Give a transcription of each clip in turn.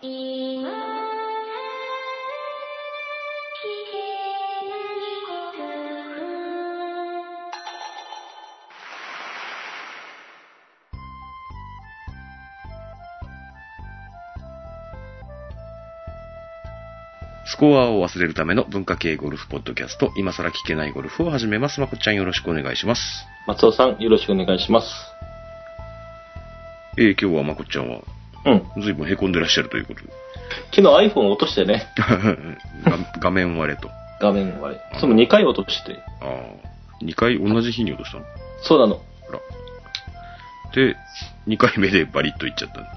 スコアを忘れるための文化系ゴルフポッドキャスト、今更聞けないゴルフを始めます。まこっちゃんよろしくお願いします。松尾さん、よろしくお願いします。えー、今日はまこっちゃんは、うん。ずいぶん凹んでらっしゃるということで。昨日 iPhone 落としてね、が画面割れと。画面割れ。それも2回落として。ああ。2回同じ日に落としたの？そうなの。で、2回目でバリッといっちゃったんだ。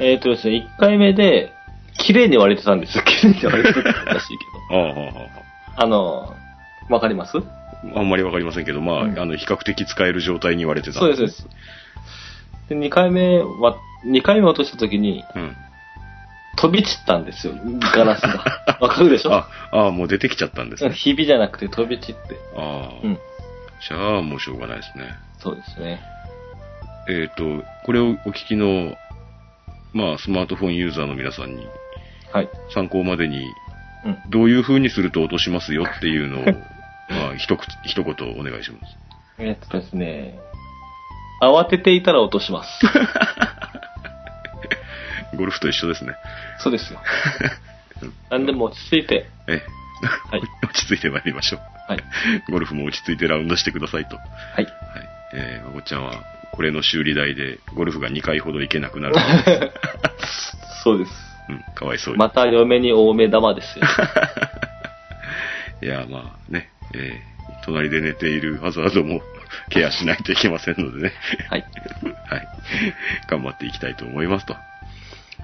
えっ、ー、とですね、1回目で、綺麗に割れてたんですよ。綺麗に割れてたらしいけ ああ、はあ、はど。あの、わかります？あ。あんまりわかりませんけど、まあ、うんあの、比較的使える状態に割れてたんそうです、そうです。で、2回目は、2回目落とした時に、うん。飛び散ったんですよ。ガラスが。わかるでしょ？あ、ああ、もう出てきちゃったんですね。ひびじゃなくて飛び散って。ああ。うん。じゃあ、もうしょうがないですね。そうですね。えっ、と、これをお聞きの、まあ、スマートフォンユーザーの皆さんにはい。参考までに、うん。どういう風にすると落としますよっていうのを、まあ、一口、一言お願いします。えっとですね、慌てていたら落とします。ゴルフと一緒ですね。そうですよ。なんでも落ち着いて、ええ。はい 落ち着いて参りましょう。はい。ゴルフも落ち着いてラウンドしてくださいと。ははい。い。えー、まこっちゃんは、これの修理代でゴルフが2回ほど行けなくなる。そうです。うん、かわいそうに。また嫁に多め玉ですよ。いや、まあね、えー、隣で寝ているハザードもケアしないといけませんのでね。はい。はい。頑張っていきたいと思いますと。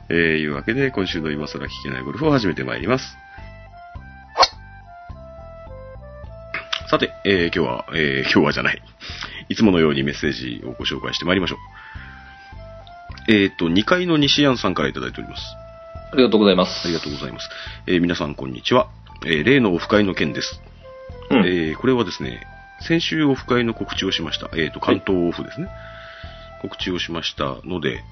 えー、いうわけで、今週の今更聞けないゴルフを始めてまいります。さて、えー、今日は、えー、今日はじゃない。いつものようにメッセージをご紹介してまいりましょう。えーと、2階の西安さんからいただいております。ありがとうございます。ありがとうございます。えー皆さんこんにちは。えー例のオフ会の件です。うん。えーこれはですね、先週オフ会の告知をしました。えっ、と、関東オフですね。告知をしましたので、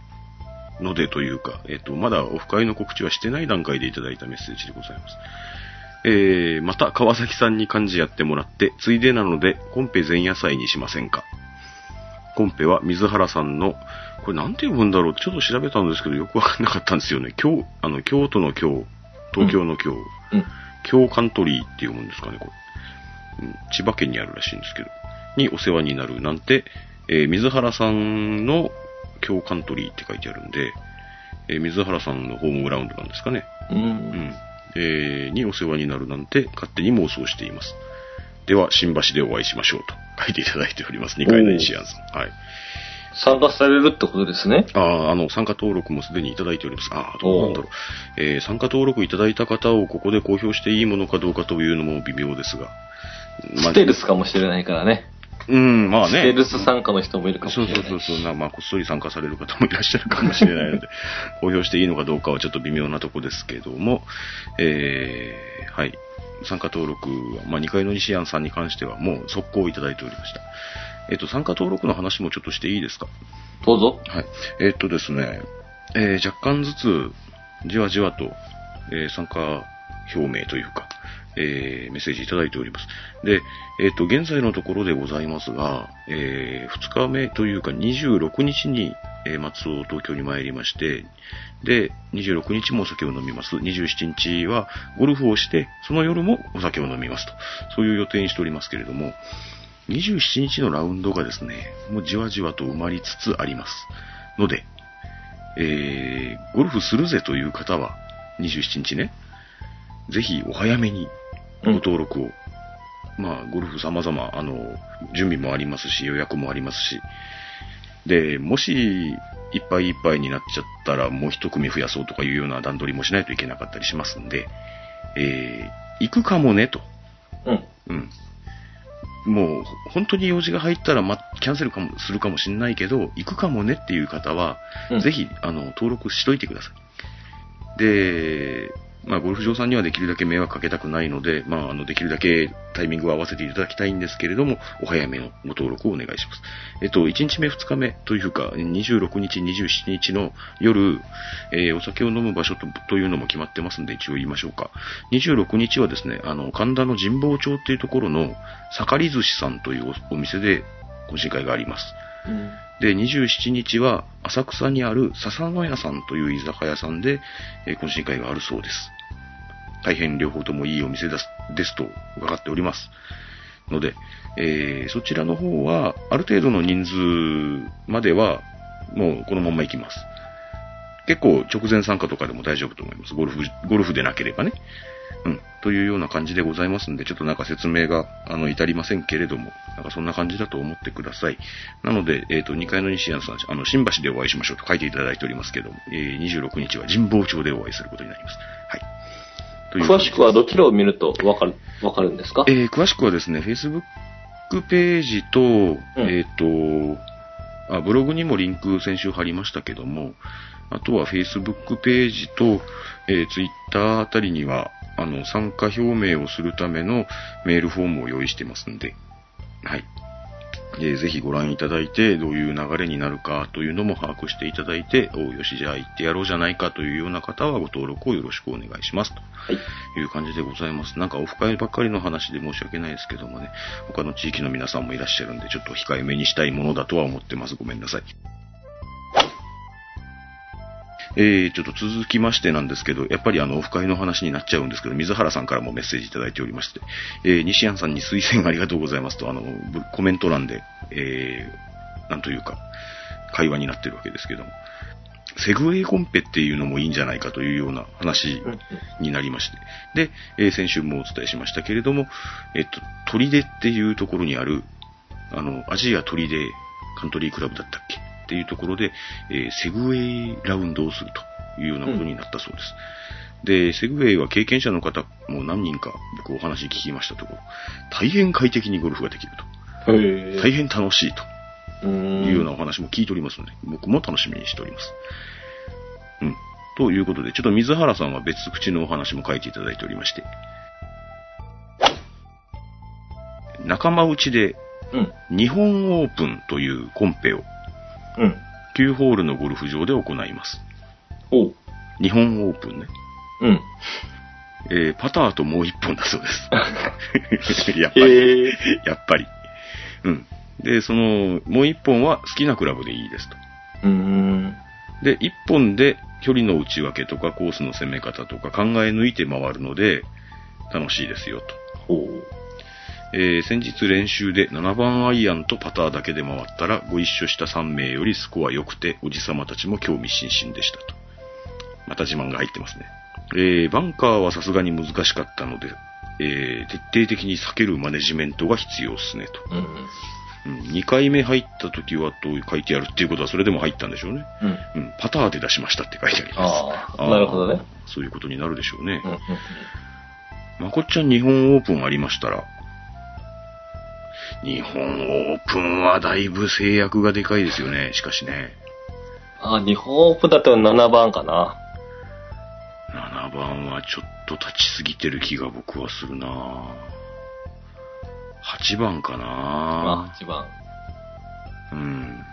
のでというか、えっ、と、まだオフ会の告知はしてない段階でいただいたメッセージでございます。えー、また川崎さんに漢字やってもらって、ついでなので、コンペ前夜祭にしませんかコンペは水原さんの、これなんて読むんだろうちょっと調べたんですけど、よくわかんなかったんですよね。京、あの、京都の京、東京の京、うん。京カントリーって読むんですかね、これ。うん千葉県にあるらしいんですけど、にお世話になるなんて、えー水原さんの京カントリーって書いてあるんで、えー水原さんのホームグラウンドなんですかね。う。うんん。えーにお世話になるなんて勝手に妄想しています。では、新橋でお会いしましょうと書いていただいております。2階の西安さん。はい。参加されるってことですね。ああ、あの、参加登録もすでにいただいております。ああ、どうなんだろう。えー参加登録いただいた方をここで公表していいものかどうかというのも微妙ですが。まあステルスかもしれないからね。うん、まあね。ステルス参加の人もいるかもしそれない。うそうそうそう、なまあ、こっそり参加される方もいらっしゃるかもしれないので、公表していいのかどうかはちょっと微妙なとこですけども、えー、はい。参加登録は、まあ、2階の西安さんに関してはもう速攻いただいておりました。えっ、と、参加登録の話もちょっとしていいですか？どうぞ。はい。えっ、とですね、えー若干ずつ、じわじわと、えー参加表明というか、えーメッセージいただいております。で、えっ、と、現在のところでございますが、え2日目というか26日に、えー松尾東京に参りまして、で、26日もお酒を飲みます。27日はゴルフをして、その夜もお酒を飲みますと。そういう予定にしておりますけれども、27日のラウンドがですね、もうじわじわと埋まりつつあります。ので、えー、ゴルフするぜという方は、27日ね、ぜひお早めにご登録を。まあ、ゴルフ様々、あの、準備もありますし、予約もありますし、で、もし、いっぱいいっぱいになっちゃったら、もう一組増やそうとかいうような段取りもしないといけなかったりしますんで、えー、行くかもね、と。うん。うん。もう、本当に用事が入ったら、ま、キャンセルかも、するかもしれないけど、行くかもねっていう方は、うんぜひ、あの、登録しといてください。で、まあ、ゴルフ場さんにはできるだけ迷惑かけたくないので、まあ、あの、できるだけタイミングを合わせていただきたいんですけれども、お早めのご登録をお願いします。えっと、1日目、2日目というか、26日、27日の夜、えーお酒を飲む場所とというのも決まってますんで、一応言いましょうか。26日はですね、あの、神田の神保町っていうところの、盛り寿司さんというおお店で懇親会があります。うん。で、27日は浅草にある笹野屋さんという居酒屋さんで、えー懇親会があるそうです。大変両方ともいいお店ですですと伺っております。ので、えーそちらの方は、ある程度の人数までは、もうこのまま行きます。結構直前参加とかでも大丈夫と思います。ゴルフ、ゴルフでなければね。うん。というような感じでございますんで、ちょっとなんか説明が、あの、至りませんけれども、なんかそんな感じだと思ってください。なので、えっ、と、2階の西安さん、あの、新橋でお会いしましょうと書いていただいておりますけども、えー26日は神保町でお会いすることになります。はい。という詳しくはどちらを見るとわかる、わかるんですか？えー詳しくはですね、Facebook ページと、えっ、とあ、ブログにもリンク先週貼りましたけども、あとは Facebook ページと、えー Twitter あたりには、あの、参加表明をするためのメールフォームを用意してますんで、はい。えーぜひご覧いただいて、どういう流れになるかというのも把握していただいて、おうよし、じゃあ行ってやろうじゃないかというような方はご登録をよろしくお願いします。とはい。いう感じでございます。なんかオフ会ばっかりの話で申し訳ないですけどもね、他の地域の皆さんもいらっしゃるんで、ちょっと控えめにしたいものだとは思ってます。ごめんなさい。えー、ちょっと続きましてなんですけど、やっぱりあの、オフ会の話になっちゃうんですけど、水原さんからもメッセージいただいておりまして、えー、西安さんに推薦ありがとうございますと、あの、コメント欄で、えー、なんというか、会話になってるわけですけども、セグウェイコンペっていうのもいいんじゃないかというような話になりまして。で、えー先週もお伝えしましたけれども、えっと、砦っていうところにある、あの、アジア砦カントリークラブだったっけっていうところで、えーセグウェイラウンドをするというようなことになったそうです。で、セグウェイは経験者の方も何人か僕お話聞きましたところ、大変快適にゴルフができると。へ大変楽しいと。いうようなお話も聞いておりますので、僕も楽しみにしております。うん。ということで、ちょっと水原さんは別口のお話も書いていただいておりまして、仲間内でうん。日本オープンというコンペをうん。9ホールのゴルフ場で行います。おう。日本オープンね。うん。えーパターともう一本だそうです。やっぱへり。え。やっぱり。うん。で、その、もう一本は好きなクラブでいいですと。うーん。で、一本で距離の内訳とかコースの攻め方とか考え抜いて回るので、楽しいですよと。ほえー先日練習で7番アイアンとパターだけで回ったら、ご一緒した3名よりスコア良くて、おじさまたちも興味津々でしたと。また自慢が入ってますね。えーバンカーはさすがに難しかったので、えー徹底的に避けるマネジメントが必要っすねと。う。うん。うん、2回目入った時はと書いてあるっていうことはそれでも入ったんでしょうね。うん。うん、パターで出しましたって書いてあります。ああ、なるほどね。そういうことになるでしょうねう。ん。うんまこっちゃん日本オープンありましたら、日本オープンはだいぶ制約がでかいですよね、しかしね。あ、日本オープンだったら7番かな。7番はちょっと立ちすぎてる気が僕はするな8番かまなあ、8番。うん。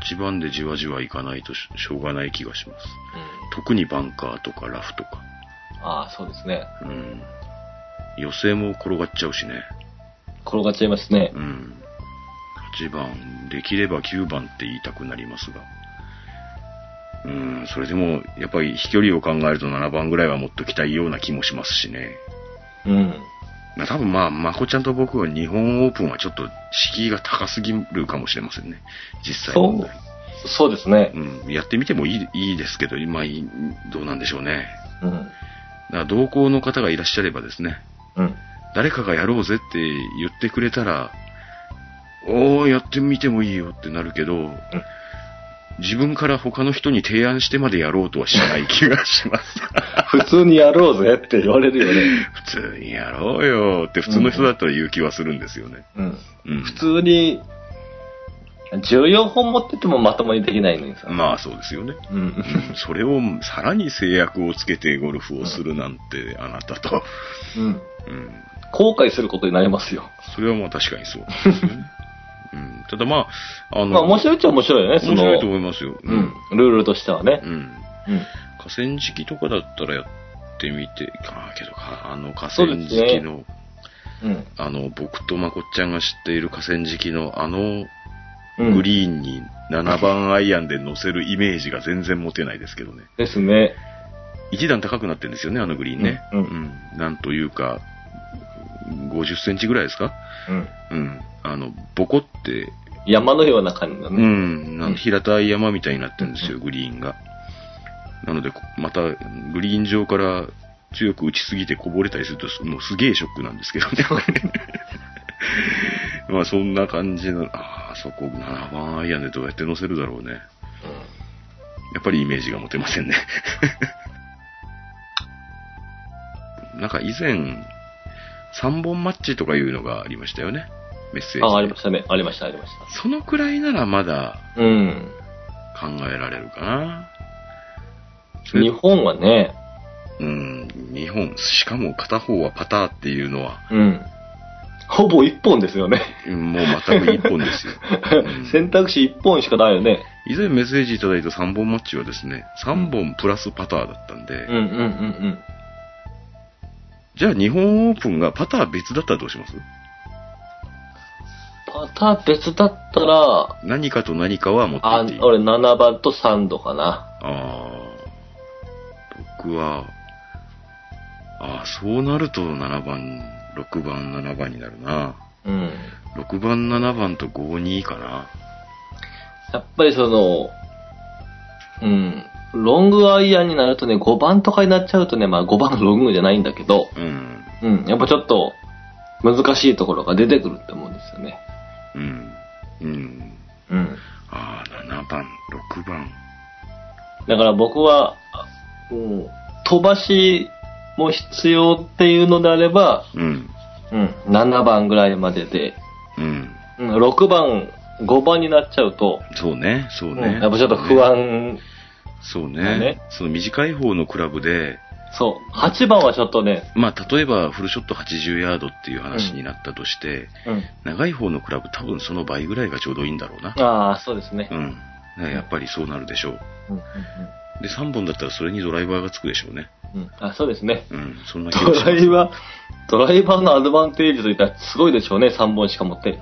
8番でじわじわいかないとししょうがない気がします。うん。特にバンカーとかラフとか。ああ、そうですね。うん。予選も転がっちゃうしね。転がっちゃいますねう。ん。8番、できれば9番って言いたくなりますが。うん、それでも、やっぱり飛距離を考えると7番ぐらいは持っときたいような気もしますしね。うん。まあ多分まあ、まこちゃんと僕は日本オープンはちょっと敷居が高すぎるかもしれませんね。実際問題。そうですね。うん、やってみてもいいいいですけど、今、いどうなんでしょうね。うん。だから同行の方がいらっしゃればですね、うん。誰かがやろうぜって言ってくれたら、おー、やってみてもいいよってなるけど、自分から他の人に提案してまでやろうとはしない気がします。普通にやろうぜって言われるよね。普通にやろうよって普通の人だったら言う気はするんですよね。うん。うん。普通に、14本持っててもまともにできないのにさ。まあそうですよね。うん。それをさらに制約をつけてゴルフをするなんて、あなたと。うん。うん。後悔することになりますよ。それはまあ確かにそうですよね。うん。ただまあ、あの、まあ面白いっちゃ面白いよね。面白いと思いますよ。うん。ルールとしてはねう。ん。うん。河川敷とかだったらやってみて、ああ、けどか、あの河川敷の、うん。あの、僕とまこっちゃんが知っている河川敷のあのうん。グリーンに7番アイアンで乗せるイメージが全然持てないですけどね。ですね。一段高くなってるんですよね、あのグリーンね。うんうんなんというか、50センチぐらいですか？うん。うん。あの、ボコって、山のような感じだうね。ん、なうん平たい山みたいになってるんですよ、グリーンが。なので、こまた、グリーン上から強く打ちすぎてこぼれたりすると、もうすげえショックなんですけどね。まあ、そんな感じの、ああ、そこ7番アイアンでどうやって乗せるだろうね。やっぱりイメージが持てませんね。なんか以前、3本マッチとかいうのがありましたよね。メッセージで。あ、ありましたね。ありました、ありましそのくらいならまだた。うん。考えられるかな。日本はね、うん、日本、しかも片方はパターっていうのは、うん。ほぼ一本ですよね。うんもう全く一本ですよ。うん選択肢一本しかないよね。以前メッセージいただいた3本マッチはですね、3本プラスパターだったんで、うんうんうんうん。じゃあ日本オープンがパター別だったらどうします？パター別だったら、何かと何かは持ってあいっていい。俺7番と3度かな。ああ、僕は、ああ、そうなると7番、6番、7番になるな。うん。6番、7番と5-2かな。やっぱりその、うん。ロングアイアンになるとね、5番とかになっちゃうとね、まあ5番のロングじゃないんだけど、うん。うん。やっぱちょっと難しいところが出てくるって思うんですよね。うん。うん。うん。ああ、7番、6番。だから僕は、あうん、飛ばしも必要っていうのであれば、うん。うん、7番ぐらいまでで、うん。うん、6番、5番になっちゃうと、そうね、そううんね。やっぱちょっと不安、そうね。だねその短い方のクラブで、そう、8番はちょっとね、まあ、例えばフルショット80ヤードっていう話になったとして、うん、長い方のクラブ多分その倍ぐらいがちょうどいいんだろうな。ああ、そうですね。うん。ねやっぱりそうなるでしょう。うん、うん、で、3本だったらそれにドライバーがつくでしょうね。うん。うんあ、そうですね。うん、そんな気ド。ライバー、ドライバーのアドバンテージといったらすごいでしょうね、3本しか持って。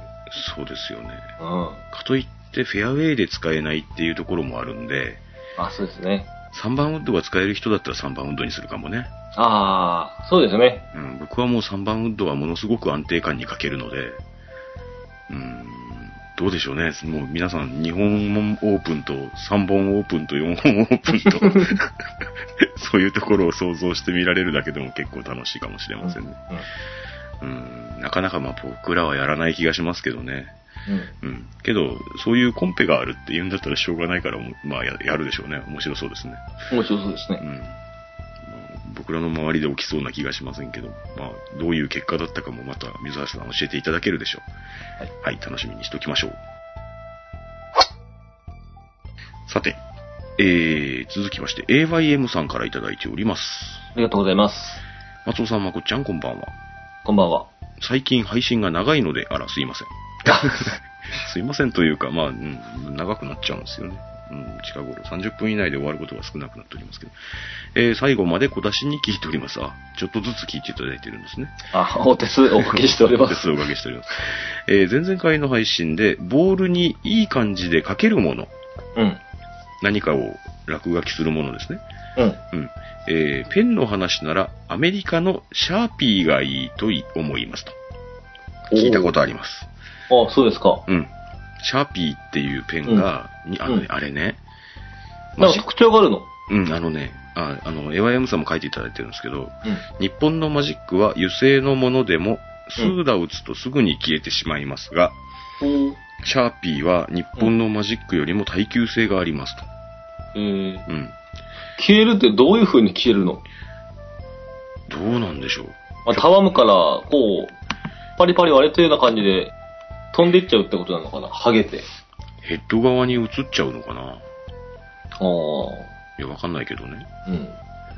そうですよね。うん。かといってフェアウェイで使えないっていうところもあるんで、あ、そうですね。3番ウッドが使える人だったら3番ウッドにするかもね。ああ、そうですね。うん、僕はもう3番ウッドはものすごく安定感に欠けるので、うん、どうでしょうね。もう皆さん、2本オープンと3本オープンと4本オープンと、そういうところを想像してみられるだけでも結構楽しいかもしれませんね。うん、なかなかまあ僕らはやらない気がしますけどね。うん。うん。けど、そういうコンペがあるって言うんだったらしょうがないから、まあややるでしょうね。面白そうですね。面白そうですね。うん。まあ僕らの周りで起きそうな気がしませんけど、まあ、どういう結果だったかもまた水原さん教えていただけるでしょう。はい。はい、楽しみにしておきましょう。さて、えー、続きまして AYM さんからいただいております。ありがとうございます。松尾さん、まこっちゃん、こんばんは。こんばんは。最近配信が長いので、あら、すいません。すいませんというか、まあ、うん、長くなっちゃうんですよね。うん、近頃30分以内で終わることが少なくなっておりますけど。えー最後まで小出しに聞いております。あ、ちょっとずつ聞いていただいてるんですね。あ、お手数おかけしておりま お手す。数をおかけしております。えー前々回の配信で、ボールにいい感じで書けるもの、うん。何かを落書きするものですね。うん。うん。えーペンの話なら、アメリカのシャーピーがいいと思いますと。聞いたことあります。あ、そうですか。うん。シャーピーっていうペンが、にあのね、うんあれね、なんか特徴があるの？うん、あのね、ああの、エワヤムさんも書いていただいてるんですけど、うん。日本のマジックは油性のものでも、スーダ打つとすぐに消えてしまいますが、シャーピーは日本のマジックよりも耐久性がありますと。えー、うん。消えるってどういう風に消えるの？どうなんでしょう。まあ、たわむから、こう、パリパリ割れたような感じで飛んでいっちゃうってことなのかな？剥げて。ヘッド側に映っちゃうのかな？ああ。いや、わかんないけどね。うん。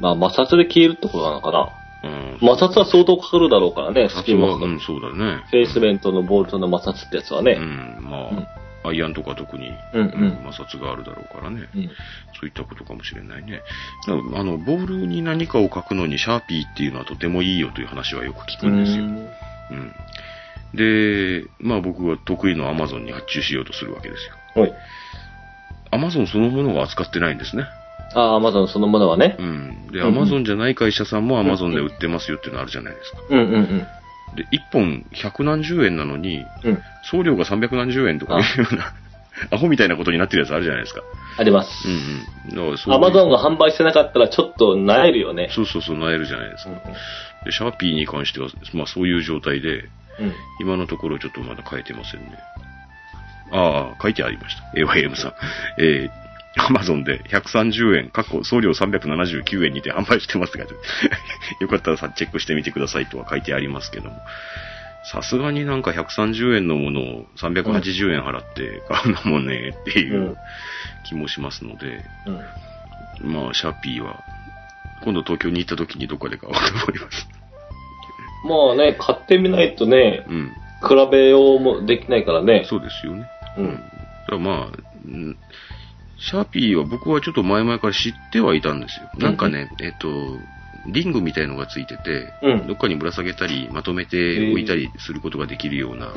まあ、摩擦で消えるってことなのかな？うん。摩擦は相当かかるだろうからね、ス摩ピンも。擦はうん、そうだね。フェイスメントのボルトの摩擦ってやつはね。うん、まあ、アイアンとか特に、うんうん摩擦があるだろうからね。うん。そういったことかもしれないね。だからあの、ボールに何かを書くのにシャーピーっていうのはとてもいいよという話はよく聞くんですよ。うん。で、まあ僕は得意の Amazon に発注しようとするわけですよ。はい。Amazon そのものは扱ってないんですね。ああ、アマゾンそのものはねう。ん。で、うんうん Amazon じゃない会社さんも Amazon で売ってますよっていうのあるじゃないですか。うんうんうん。で、1本百何十円なのに、うん。送料が300何十円とかいうような、アホみたいなことになってるやつあるじゃないですか。あります。うんうん。アマゾンが販売してなかったらちょっと萎えるよね。そうそうそう、なえるじゃないですか。うんで、シャーピーに関しては、まあそういう状態で、うん。今のところちょっとまだ書いてませんね。ああ、書いてありました。AYM さん。えー、アマゾンで130円、過去送料379円にて販売してますって書いてあるよかったらさ、チェックしてみてくださいとは書いてありますけども。さすがになんか130円のものを380円払って買うのもね、っていううん気もしますので、うん。まあ、シャーピーは、今度東京に行った時にどっかで買おうと思います。まあね、買ってみないとね、うん。比べようもできないからね。そうですよね。うんだからまあ、うんシャーピーは僕はちょっと前々から知ってはいたんですよ。なんかね、えっと、リングみたいのがついてて、うんどっかにぶら下げたり、まとめて置いたりすることができるような、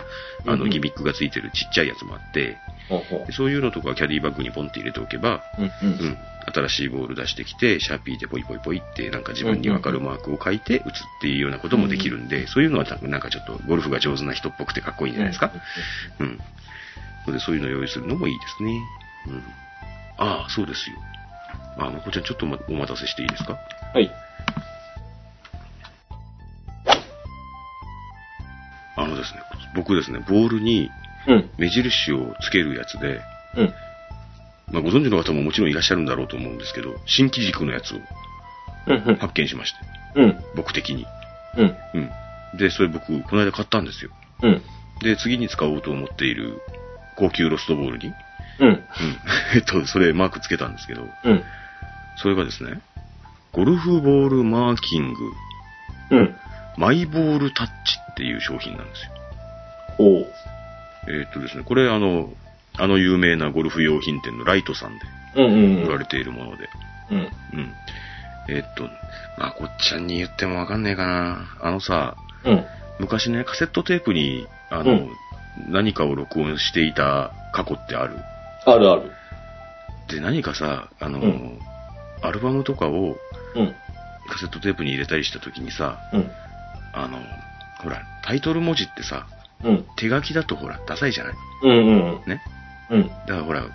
あの、うんうんギミックがついてるちっちゃいやつもあって、ほうほでそういうのとかキャディバッグにポンって入れておけば、う。うんうん。うん、新しいボール出してきて、シャーピーでポイポイポイって、なんか自分にわかるマークを書いて打つっていうようなこともできるんで、そういうのはなんかちょっとゴルフが上手な人っぽくてかっこいいんじゃないですか？うん。ので、そういうのを用意するのもいいですね。うん。ああ、そうですよ。あ、まこちゃん、ちょっとまお待たせしていいですか？はい。あのですね、僕ですね、ボールにうん。目印をつけるやつで、うん。まあ、ご存知の方ももちろんいらっしゃるんだろうと思うんですけど、新機軸のやつを。発見しまして、うん。僕的に。うん。うん。で、それ僕、この間買ったんですよ。うん。で、次に使おうと思っている高級ロストボールに、うん。うん。えっと、それマークつけたんですけど、うん。そそれがですね、ゴルフボールマーキング、うん。マイボールタッチっていう商品なんですよ。おう。えーっとですね、これあの、あの有名なゴルフ用品店のライトさんでうんうん売られているもので、うん。うん。えーっと、まあ、こっちゃんに言ってもわかんねえかな。あのさ、うん。昔ね、カセットテープに、あの、うん何かを録音していた過去ってある？あるある。で、何かさ、あの、うんアルバムとかをうん。カセットテープに入れたりした時にさ、うん。あの、ほら、タイトル文字ってさ、うん。手書きだとほら、ダサいじゃない？うんうん。ね？うん。だからほら、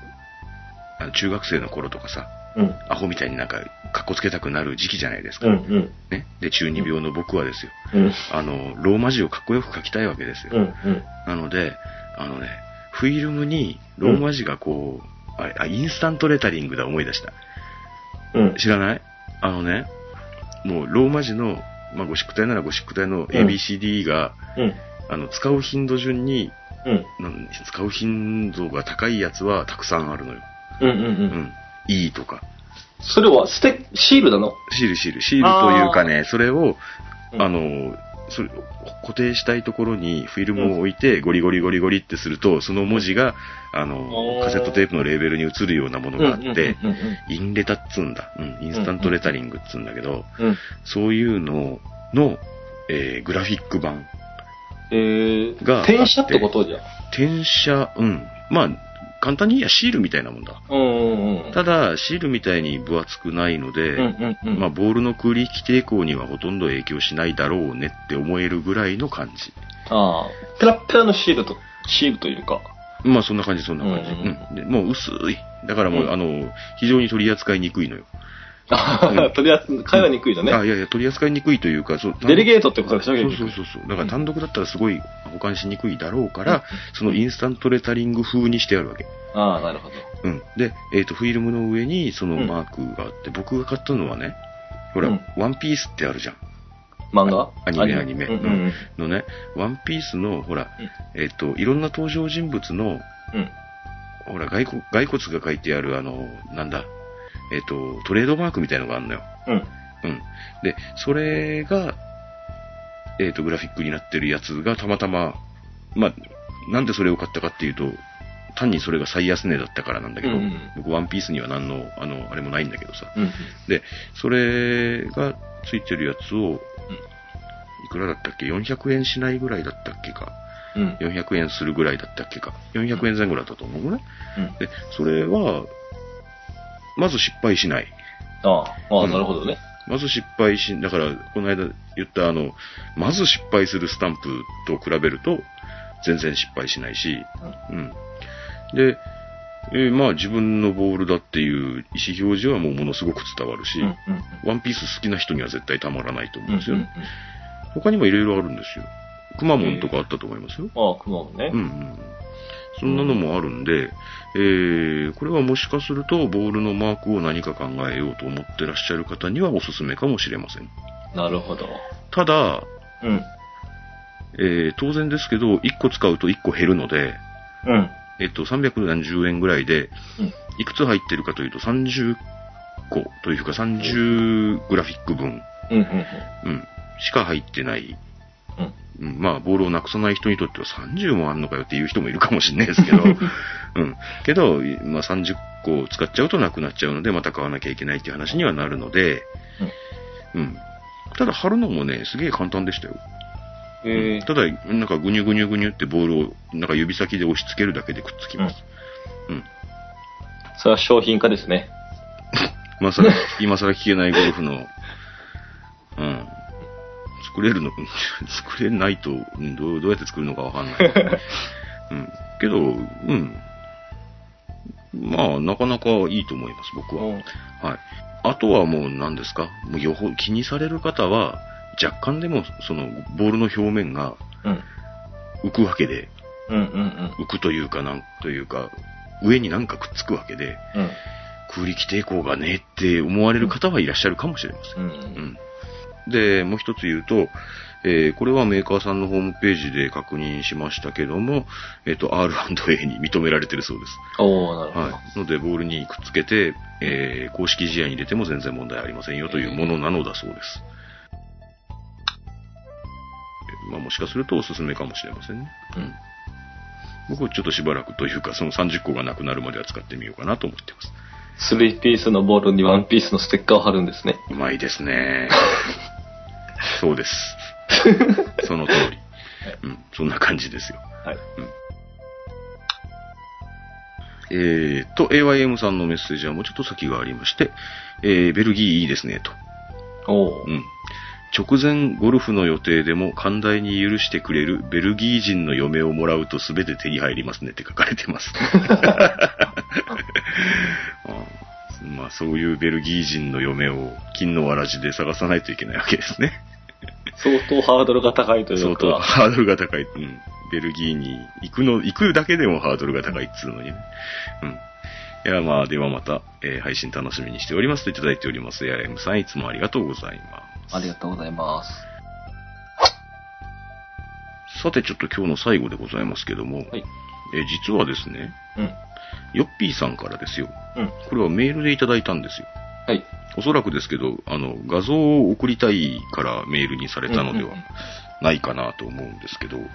あの中学生の頃とかさ、うん。アホみたいになんか、かっこつけたくなる時期じゃないですか。うんうん。ね。で、中二病の僕はですよ。うん。あの、ローマ字をかっこよく書きたいわけですよ。うん。うん。なので、あのね、フィルムにローマ字がこう、あれ、あ、インスタントレタリングだ、思い出した。うん。知らない？あのね、もうローマ字の、まあ、ゴシック体ならゴシック体の ABCD が、うん。あの、使う頻度順に、うん。なん使う頻度が高いやつはたくさんあるのよ。うん。うん。う。うんん。E とか。それはステ、シールなの？シール、シール、シールというかね、それを、うんあの、それ固定したいところにフィルムを置いて、ゴリゴリゴリゴリってすると、その文字が、あのお、ーカセットテープのレーベルに映るようなものがあって、うん。インレタっつうんだ。うん、インスタントレタリングっつうんだけど、うん。そういうのの、えーグラフィック版。えー、が転写ってことじゃん。転写、うん。まあ、簡単に言えばシールみたいなもんだ。うんう。ただ、シールみたいに分厚くないので、うんうんうん。まあ、ボールの空力抵抗にはほとんど影響しないだろうねって思えるぐらいの感じ。ああ。ペラッペラのシールと、シールというか。まあ、そんな感じ、そんな感じ。うんうんうんでもう薄い。だからもう、うんあの、非常に取り扱いにくいのよ。あとりあえず、会話にくいのね。あ、いやいや、取り扱いにくいというか、そうデリゲートってことでしょそうそうそうそう。だから単独だったらすごい保管しにくいだろうから、そのインスタントレタリング風にしてあるわけ。ああ、なるほど。うん。で、えっ、と、フィルムの上にそのマークがあって、僕が買ったのはね、ほら、うんワンピースってあるじゃん。漫画？アニメアニメ？うんうんのね、ワンピースの、ほら、うんえっ、と、いろんな登場人物の、うん。ほら、骸骨が書いてある、あの、なんだ、えっ、と、トレードマークみたいのがあるのよ。うん。うん。で、それが、えっ、と、グラフィックになってるやつがたまたま、まあ、なんでそれを買ったかっていうと、単にそれが最安値だったからなんだけど、うんうん僕ワンピースには何の、あの、あれもないんだけどさ。うん。で、それがついてるやつを、いくらだったっけ ?400 円しないぐらいだったっけか。うん。400円するぐらいだったっけか。400円前後だったと思うね。うん。で、それは、まず失敗しない。ああ、ああ、うんなるほどね。まず失敗し、だから、この間言ったあの、まず失敗するスタンプと比べると、全然失敗しないし、うん。で、えーまあ自分のボールだっていう意思表示はもうものすごく伝わるし、うん。うん。ワンピース好きな人には絶対たまらないと思う。うんんですよね。うん。他にもいろいろあるんですよ。くまモンとかあったと思いますよ。ああ、雲もねうん。うん。そんなのもあるんで、えー、これはもしかすると、ボールのマークを何か考えようと思ってらっしゃる方にはおすすめかもしれません。なるほど。ただ、うん。えー、当然ですけど、1個使うと1個減るので、うん。えっと、310円ぐらいで、うん。いくつ入ってるかというと、30個というか30グラフィック分。うん、しか入ってない。うん。うん、まあ、ボールをなくさない人にとっては30もあんのかよっていう人もいるかもしれないですけど、うん。けど、まあ、30個使っちゃうとなくなっちゃうので、また買わなきゃいけないっていう話にはなるので、うん。ただ、貼るのもね、すげえ簡単でしたよ。ええただ、なんかぐにゅぐにゅぐにゅってボールを、なんか指先で押し付けるだけでくっつきます。うん。それは商品化ですね。まさら、今更聞けないゴルフの、うん。作れるの、作れないと、うんどうどうやって作るのかわかんない。うん。けど、うん。まあ、なかなかいいと思います、僕は。うん。はい。あとはもう何ですか？もうよほ気にされる方は、若干でも、その、ボールの表面がうん。浮くわけで、うん。うん。浮くというか、なんというか、上になんかくっつくわけで、うん。空力抵抗がねって思われる方はいらっしゃるかもしれません。うん。うん。で、もう一つ言うと、えーこれはメーカーさんのホームページで確認しましたけども、えっ、と、R&A に認められてるそうです。おー、なるほど。はい。ので、ボールにくっつけて、えー公式試合に出ても全然問題ありませんよというものなのだそうです。えまあ、もしかするとおすすめかもしれませんね。うん。僕はちょっとしばらくというか、その30個がなくなるまでは使ってみようかなと思ってます。スリーピースのボールにワンピースのステッカーを貼るんですね。うまいですね。そうです。その通り。うん、そんな感じですよ。はい。えーと、AYM さんのメッセージはもうちょっと先がありまして、えー、ベルギーいいですね、と。おー。うん。直前ゴルフの予定でも寛大に許してくれるベルギー人の嫁をもらうと全て手に入りますねって書かれてます。まあそういうベルギー人の嫁を金のわらじで探さないといけないわけですね。相当ハードルが高いという相当か。ハードルが高い。うん。ベルギーに行くの、行くだけでもハードルが高いっつうのにね。うん。いや、まあ、ではまた、えー配信楽しみにしておりますといただいております。やや M さん、いつもありがとうございます。ありがとうございます。さて、ちょっと今日の最後でございますけども、はい。えー実はですね、うん。ヨッピーさんからですよ。うん。これはメールでいただいたんですよ。はい。おそらくですけど、あの、画像を送りたいからメールにされたのではないかなと思うんですけど、うん。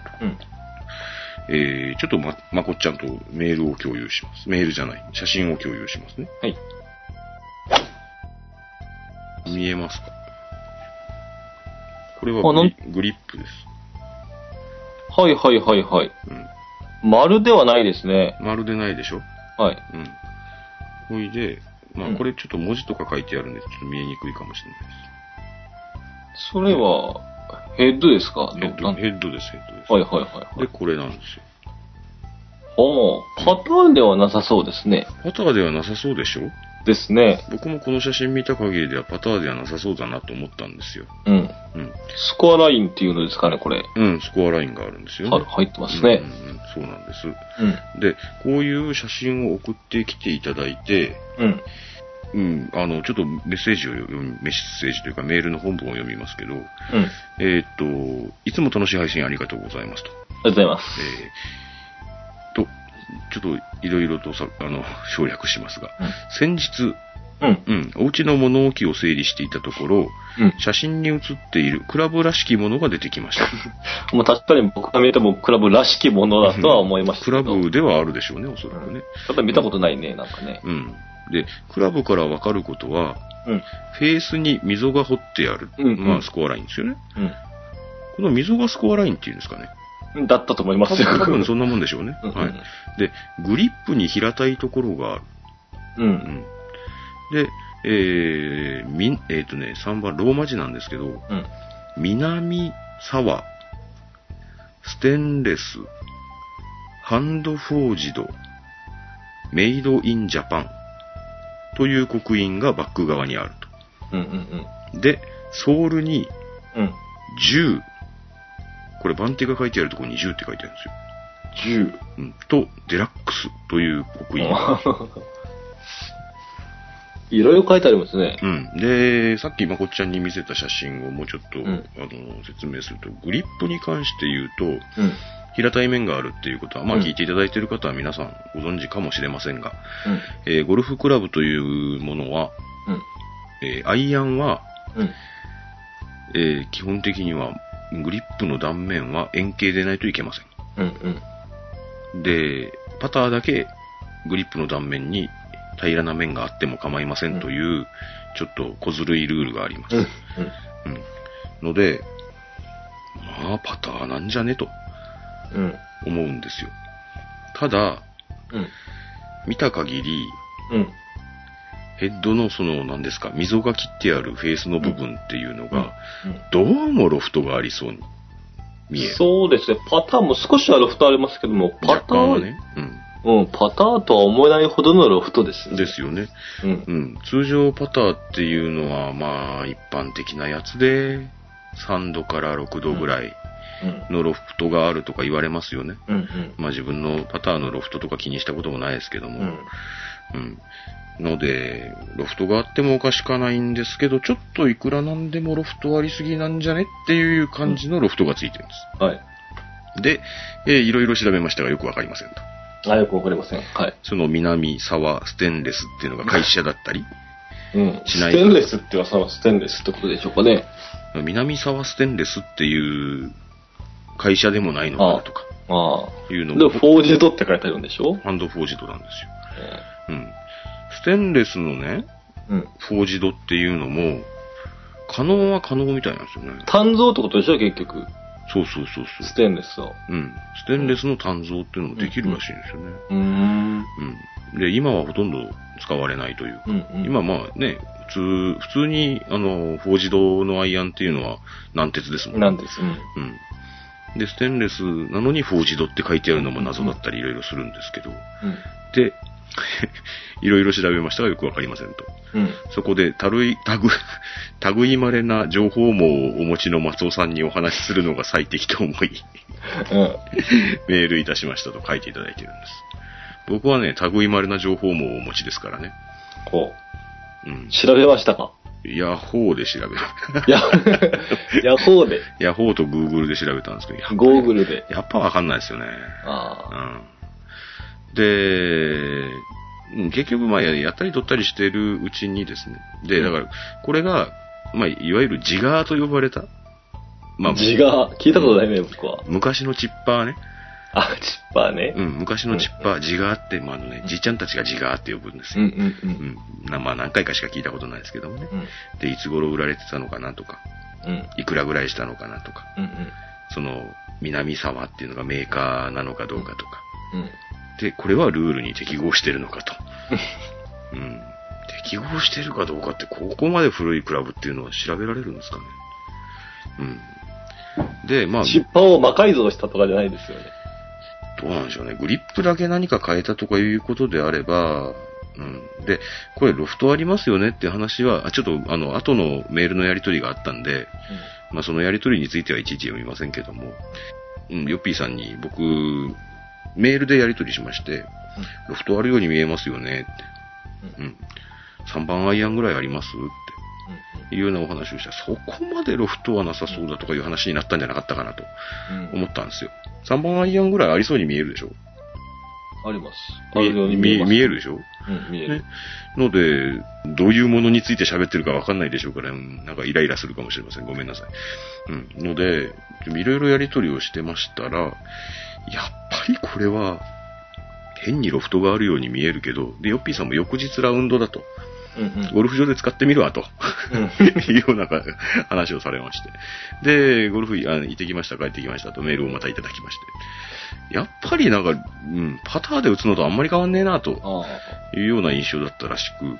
えー、ちょっとま、まこっちゃんとメールを共有します。メールじゃない、写真を共有しますね。はい。見えますか？これはグリップです。はいはいはいはい。うん。丸ではないですね。まるでないでしょ？はい。うん。ほいで、まあうんこれちょっと文字とか書いてあるんで、ちょっと見えにくいかもしれないそれは、ヘッドですか？です。ヘッド、ヘッドです、ヘッドです。はいはいはいはいで、。これなんですよ。おーパターンではなさそうですね。パターではなさそうでしょ？ですね。僕もこの写真見た限りではパターではなさそうだなと思ったんですよ。うん。うん。スコアラインっていうのですかね、これ。うん、スコアラインがあるんですよね。は入ってますねうん。うんうん、そうなんです。うん。で、こういう写真を送ってきていただいて、うん。うん、あの、ちょっとメッセージを読み、メッセージというかメールの本文を読みますけど、うん。えーっと、いつも楽しい配信ありがとうございますと。ありがとうございます。えーと、ちょっといろいろとさ、あの、省略しますが、うん先日、うん。うん、お家の物置を整理していたところ、うん。写真に写っているクラブらしきものが出てきました。もう確かに僕が見てもクラブらしきものだとは思いましたクけど。ラブではあるでしょうね、おそらくね。ただ見たことないね、なんかね。うん。で、クラブからわかることは、うん。フェースに溝が掘ってある。うんうんまあ、スコアラインですよね。うこの溝がスコアラインっていうんですかね。ん。だったと思いますよ。多分そんなもんでしょうね。うんうんはい。で、グリップに平たいところがある。う。うんん。で、えー、みん、えっ、とね、3番ローマ字なんですけど、うん。南沢、ステンレス、ハンドフォージド、メイドインジャパンという刻印がバック側にあるうんうんと。で、ソールにうん。うん。10、これ番手が書いてあるところに10って書いてあるんですよ。10。うん、と、デラックスという刻印。いろいろ書いてありますね。うん。で、さっきまこっちゃんに見せた写真をもうちょっと、んあの説明すると、グリップに関して言うと、うん。平たい面があるっていうことは、まあうん聞いていただいている方は皆さんご存知かもしれませんが、うん。えーゴルフクラブというものは、うん。えーアイアンは、うん。えー基本的にはグリップの断面は円形でないといけませうん。うん。ん。で、パターだけグリップの断面に平らな面があっても構いませんという、ちょっと小ずるいルールがあります。うん。うん。ので、まあ、パターなんじゃねとうん。思うんですよ。ただ、うん。見た限り、うん。ヘッドのその、何ですか、溝が切ってあるフェースの部分っていうのが、うんどうもロフトがありそうに見える。そうですね。パターンも少しはロフトありますけども、パターン、はね。うん、パターンとは思えないほどのロフトですうん。ね。ですよね。うん。うん。通常パターっていうのは、まあ、一般的なやつで、3度から6度ぐらいうん。のロフトがあるとか言われますよね。うん。うん。まあ自分のパターのロフトとか気にしたこともないですけども。うん。うん。ので、ロフトがあってもおかしくはないんですけど、ちょっといくらなんでもロフトありすぎなんじゃねっていう感じのロフトがついてるんではい。す。で、えーいろいろ調べましたがよくわかりませんと。あ、よくわかりません。はい。その南沢ステンレスっていうのが会社だったり、うん。しないステンレスってはそのステンレスってことでしょうかね。南沢ステンレスっていう会社でもないのかなとかああ。いうのもで、フォージドって書いてあるんでしょ？ハンドフォージドなんですよ。うん。ステンレスのね、うん。フォージドっていうのも、可能は可能みたいなんですよね。単造ってことでしょ？結局。そうそうそうそう。ステンレスを。うん。ステンレスの単造っていうのもできるらしいんですよね。うーん。うん。で、今はほとんど使われないという。うんうん。今まあね、普通、普通に、あの、フォージドのアイアンっていうのは軟鉄ですもんなんです。うん。うん。で、ステンレスなのにフォージドって書いてあるのも謎だったりいろいろするんですけど。うん。で、いろいろ調べましたがよくわかりませんと。うん。そこで、たるい、たぐ、たぐいまれな情報網をお持ちの松尾さんにお話しするのが最適と思い、うん。メールいたしましたと書いていただいてるんです。僕はね、たぐいまれな情報網をお持ちですからね。こうんう。。調べましたか？ヤホーで調べた。や、ヤホーで、ヤホーとグーグルで調べたんですけど、やっぱゴーグルで。やっぱわかんないですよね。あうん。で、うん結局、まあ、ややったり取ったりしてるうちにですね。で、だから、これが、まあ、いわゆるジガーと呼ばれた。まあ。あ、字が、聞いたことないね、僕は。昔のチッパーね。あ、チッパーね。うん、昔のチッパー、ジガーって、まあ、あのね、じいちゃんたちがジガーって呼ぶんですよ。うんうんう。うんん。なまあ、何回かしか聞いたことないですけどもね。うん。で、いつ頃売られてたのかなとか、うん。いくらぐらいしたのかなとか、うんその、南沢っていうのがメーカーなのかどうかとか。うん。うん。で、これはルールに適合してるのかと。うん。適合してるかどうかって、ここまで古いクラブっていうのは調べられるんですかね。うん。で、まあ、チッパーを魔改造したとかじゃないですよね。どうなんでしょうね。グリップだけ何か変えたとかいうことであれば、うん。で、これロフトありますよねって話は、あちょっとあの、後のメールのやり取りがあったんで、まあそのやり取りについてはいちいち読みませんけども、うん、ヨッピーさんに僕、メールでやり取りしまして、ロフトあるように見えますよねって。うん。うん。3番アイアンぐらいありますっていうようなお話をしたら、そこまでロフトはなさそうだとかいう話になったんじゃなかったかなと。思ったんですよ。3番アイアンぐらいありそうに見えるでしょあります。見見え。見えるでしょ？うん、見える。ので、どういうものについて喋ってるかわかんないでしょうから、うんなんかイライラするかもしれません。ごめんなさい。うん。ので、いろいろやりとりをしてましたら、やっぱりこれは、変にロフトがあるように見えるけど、で、ヨッピーさんも翌日ラウンドだと、うんうん。ゴルフ場で使ってみるわと、うん いうようなか話をされまして。で、ゴルフあ行ってきました、帰ってきましたとメールをまたいただきまして。やっぱりなんか、うん、パターで打つのとあんまり変わんねえなと。いうような印象だったらしく、うん。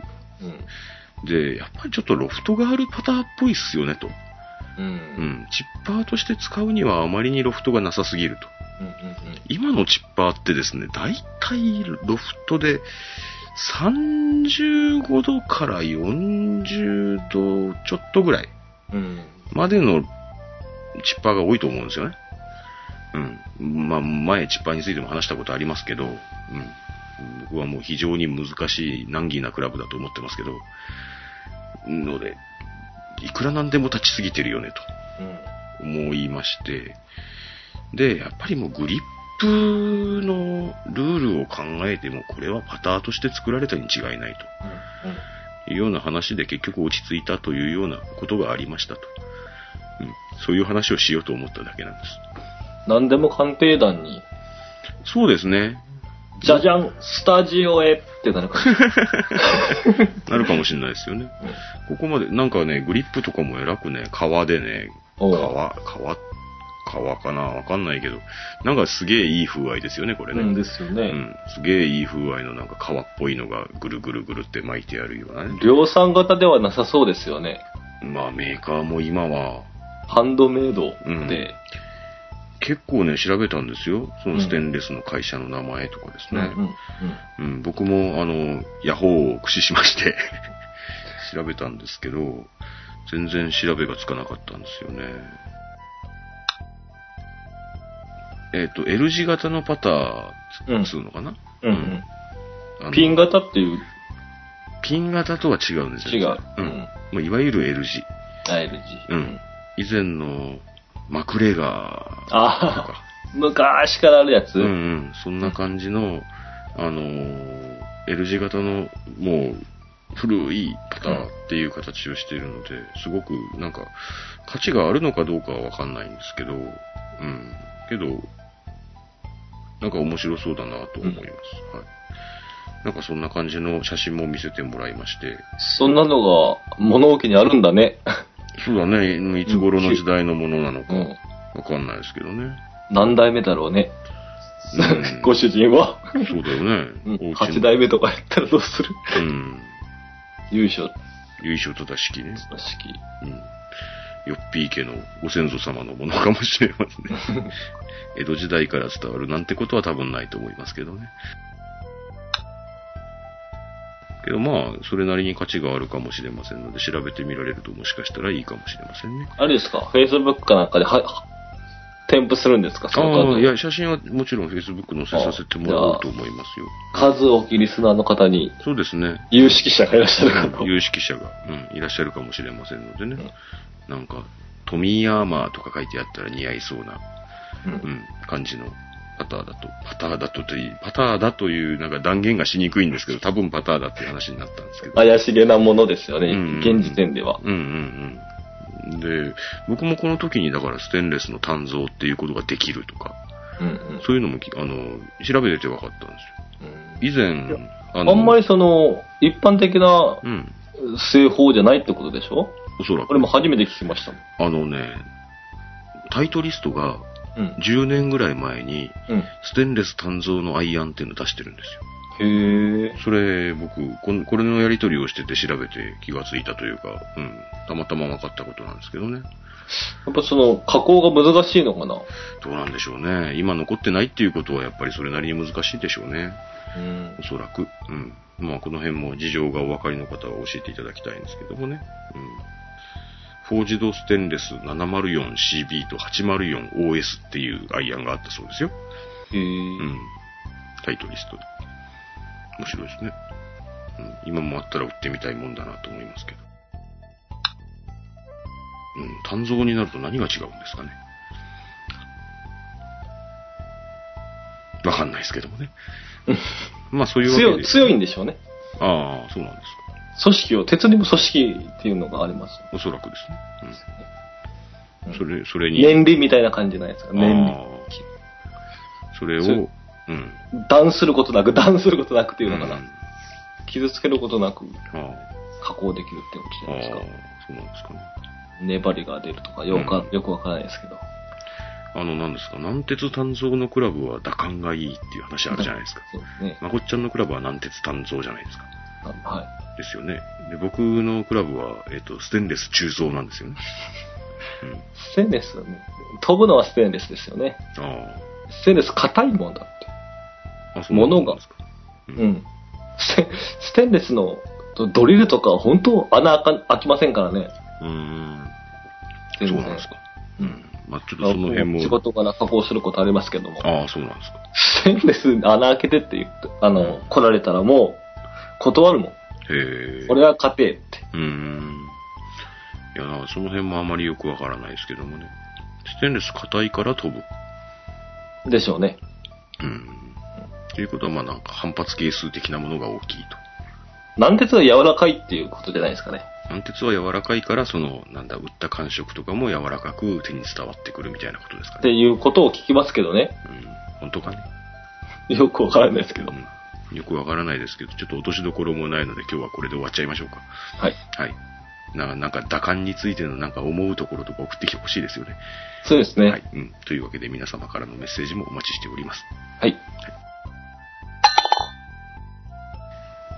で、やっぱりちょっとロフトがあるパターっぽいっすよねと。うん。ううん。ん。チッパーとして使うにはあまりにロフトがなさすぎると。うん。うん。今のチッパーってですね、だいたいロフトで35度から40度ちょっとぐらい。までのチッパーが多いと思うんですよね。うん。まあ、前チッパーについても話したことありますけど、うん。僕はもう非常に難しい難儀なクラブだと思ってますけど、ので、いくらなんでも立ちすぎてるよね、と。思いまして、で、やっぱりもうグリップのルールを考えても、これはパターとして作られたに違いないというような話で結局落ち着いたというようなことがありましたと。うん、そういう話をしようと思っただけなんです。何でも鑑定団に、そうですね。じゃじゃん、スタジオへってなるかも。なるかもしれないですよね。ここまで、なんかね、グリップとかも偉くね、革でね、革、革、革かなわかんないけど、なんかすげえいい風合いですよね、これね。うんですよね。うん。すげえいい風合いのなんか革っぽいのがぐるぐるぐるって巻いてあるようなね。量産型ではなさそうですよね。まあメーカーも今はハンドメイドで。うん結構ね、調べたんですよ。そのステンレスの会社の名前とかですね。うんうんうん、僕も、あの、ヤホーを駆使しまして、調べたんですけど、全然調べがつかなかったんですよね。えっ、と、L 字型のパターつうのかな、うんうんあのピン型っていう、ピン型とは違うんですよ。違ううん。うんまあ、いわゆる L 字。あ L 字。うん。以前のマクレガーとあか。あ、昔からあるやつ？うんうん。そんな感じの、あのー L 字型の、もう、古いパターっていう形をしているので、すごく、なんか、価値があるのかどうかはわかんないんですけど、うん。けど、なんか面白そうだなと思います。はい。なんかそんな感じの写真も見せてもらいまして、そんなのが物置にあるんだね。そうだね、いつ頃の時代のものなのかうん。わかんないですけどね。何代目だろうね。うん ご主人は。そうだよね。うんお家も8代目とかやったらどうする？うん。優勝由緒正しきね。式。うん。よっぴー家のご先祖様のものかもしれませんね。江戸時代から伝わるなんてことは多分ないと思いますけどね。けどまあ、それなりに価値があるかもしれませんので、調べてみられるともしかしたらいいかもしれませんね。あれですか ?Facebook かなんかでは、は添付するんですか？そのいや、写真はもちろん Facebook 載せさせてもらおうと思いますよ。数多きリスナーの方にそうですね。有識者がいらっしゃるかと。有識者が、うん、いらっしゃるかもしれませんのでね。なんか、トミーアーマーとか書いてあったら似合いそうな、うんうん、感じのパターだと。パターだとといい、パターだというなんか断言がしにくいんですけど、多分パターだっていう話になったんですけど。怪しげなものですよね、うん現時点では。うんうんうん。で、僕もこの時にだからステンレスの鍛造っていうことができるとか、うんうんそういうのもき、あの、調べてて分かったんですよ。以前、ああんまりその、一般的なうん、製法じゃないってことでしょ？おそらく。これも初めて聞きました。あのね、タイトリストがうん。10年ぐらい前に、うん。ステンレス鍛造のアイアンっていうのを出してるんですよ。へえ。それ、僕、こんこれのやり取りをしてて調べて気がついたというか、うん、たまたま分かったことなんですけどね。やっぱその、加工が難しいのかな？どうなんでしょうね。今残ってないっていうことはやっぱりそれなりに難しいでしょうね。うんお。そらく。うん。まあ、この辺も事情がお分かりの方は教えていただきたいんですけどもね。うん。フォージドステンレス 704CB と 804OS っていうアイアンがあったそうですよ。へえ。うん。タイトリストで。面白いですね。うん。今もあったら売ってみたいもんだなと思いますけど。うん。鍛造になると何が違うんですかね。わかんないですけどもね。まあそういうわけで。強い、強いんでしょうね。ああ、そうなんですか。組織を、鉄にも組織っていうのがあります。おそらくですね。ううんん。それ、それに。年利みたいな感じのやつが、年あそれを、そううん。利。断することなく、断することなくっていうのかな。うん傷つけることなくあ加工できるってことあ、ああじゃないですか。そうなんですかね。粘りが出るとか、よくわうんよくわからないですけど。あの、なんですか、南鉄鍛造のクラブは打感がいいっていう話あるじゃないですか。そうですね。まこっちゃんのクラブは南鉄鍛造じゃないですか。はですよね。で、僕のクラブは、えっ、と、ステンレス鋳造なんですよね。うん。い。ステンレス、飛ぶのはステンレスですよね。あステンレス硬いもんだって。あ。あ、そうなんですか。ううん。ステステンレスのドリルとかは本当穴開か開きませんからね。うーん。そうなんですか。ううんん。まあちょっとその辺も。仕事から加工することありますけども。ああ、そうなんですか。ステンレス穴開けてって言って、あの、うん来られたらもう、断るもん。へえ。俺は家庭って。うーん。いや、その辺もあまりよくわからないですけどもね。ステンレス硬いから飛ぶ。でしょうね。うん。ということは、まあなんか反発係数的なものが大きいと。軟鉄は柔らかいっていうことじゃないですかね。軟鉄は柔らかいから、その、なんだ、打った感触とかも柔らかく手に伝わってくるみたいなことですかってね。いうことを聞きますけどね。うん。本当かね。よくわからないですけど。うん。よくわからないですけど、ちょっと落としどころもないので今日はこれで終わっちゃいましょうか。はい。はい。ななんか打感についてのなんか思うところとか送ってきてほしいですよね。そうですね。はい。うん。というわけで皆様からのメッセージもお待ちしております。はい。はい。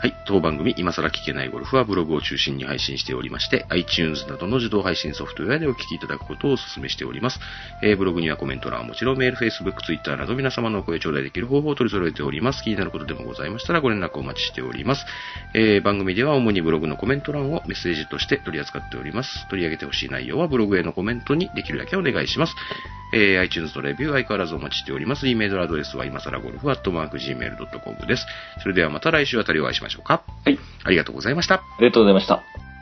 はい当番組、今更聞けないゴルフはブログを中心に配信しておりまして、iTunes などの自動配信ソフトウェアでお聞きいただくことをお勧めしております。えーブログにはコメント欄はもちろんメール、Facebook、Twitter など皆様のお声頂戴できる方法を取り揃えております。気になることでもございましたらご連絡お待ちしております。えー番組では主にブログのコメント欄をメッセージとして取り扱っております。取り上げてほしい内容はブログへのコメントにできるだけお願いします。えー iTunes のレビュー相変わらずお待ちしております。e メールアドレスは今更ゴルフアットマーク Gmail.com です。それではまた来週あたりお会いしましょうか。はい。ありがとうございました。ありがとうございました。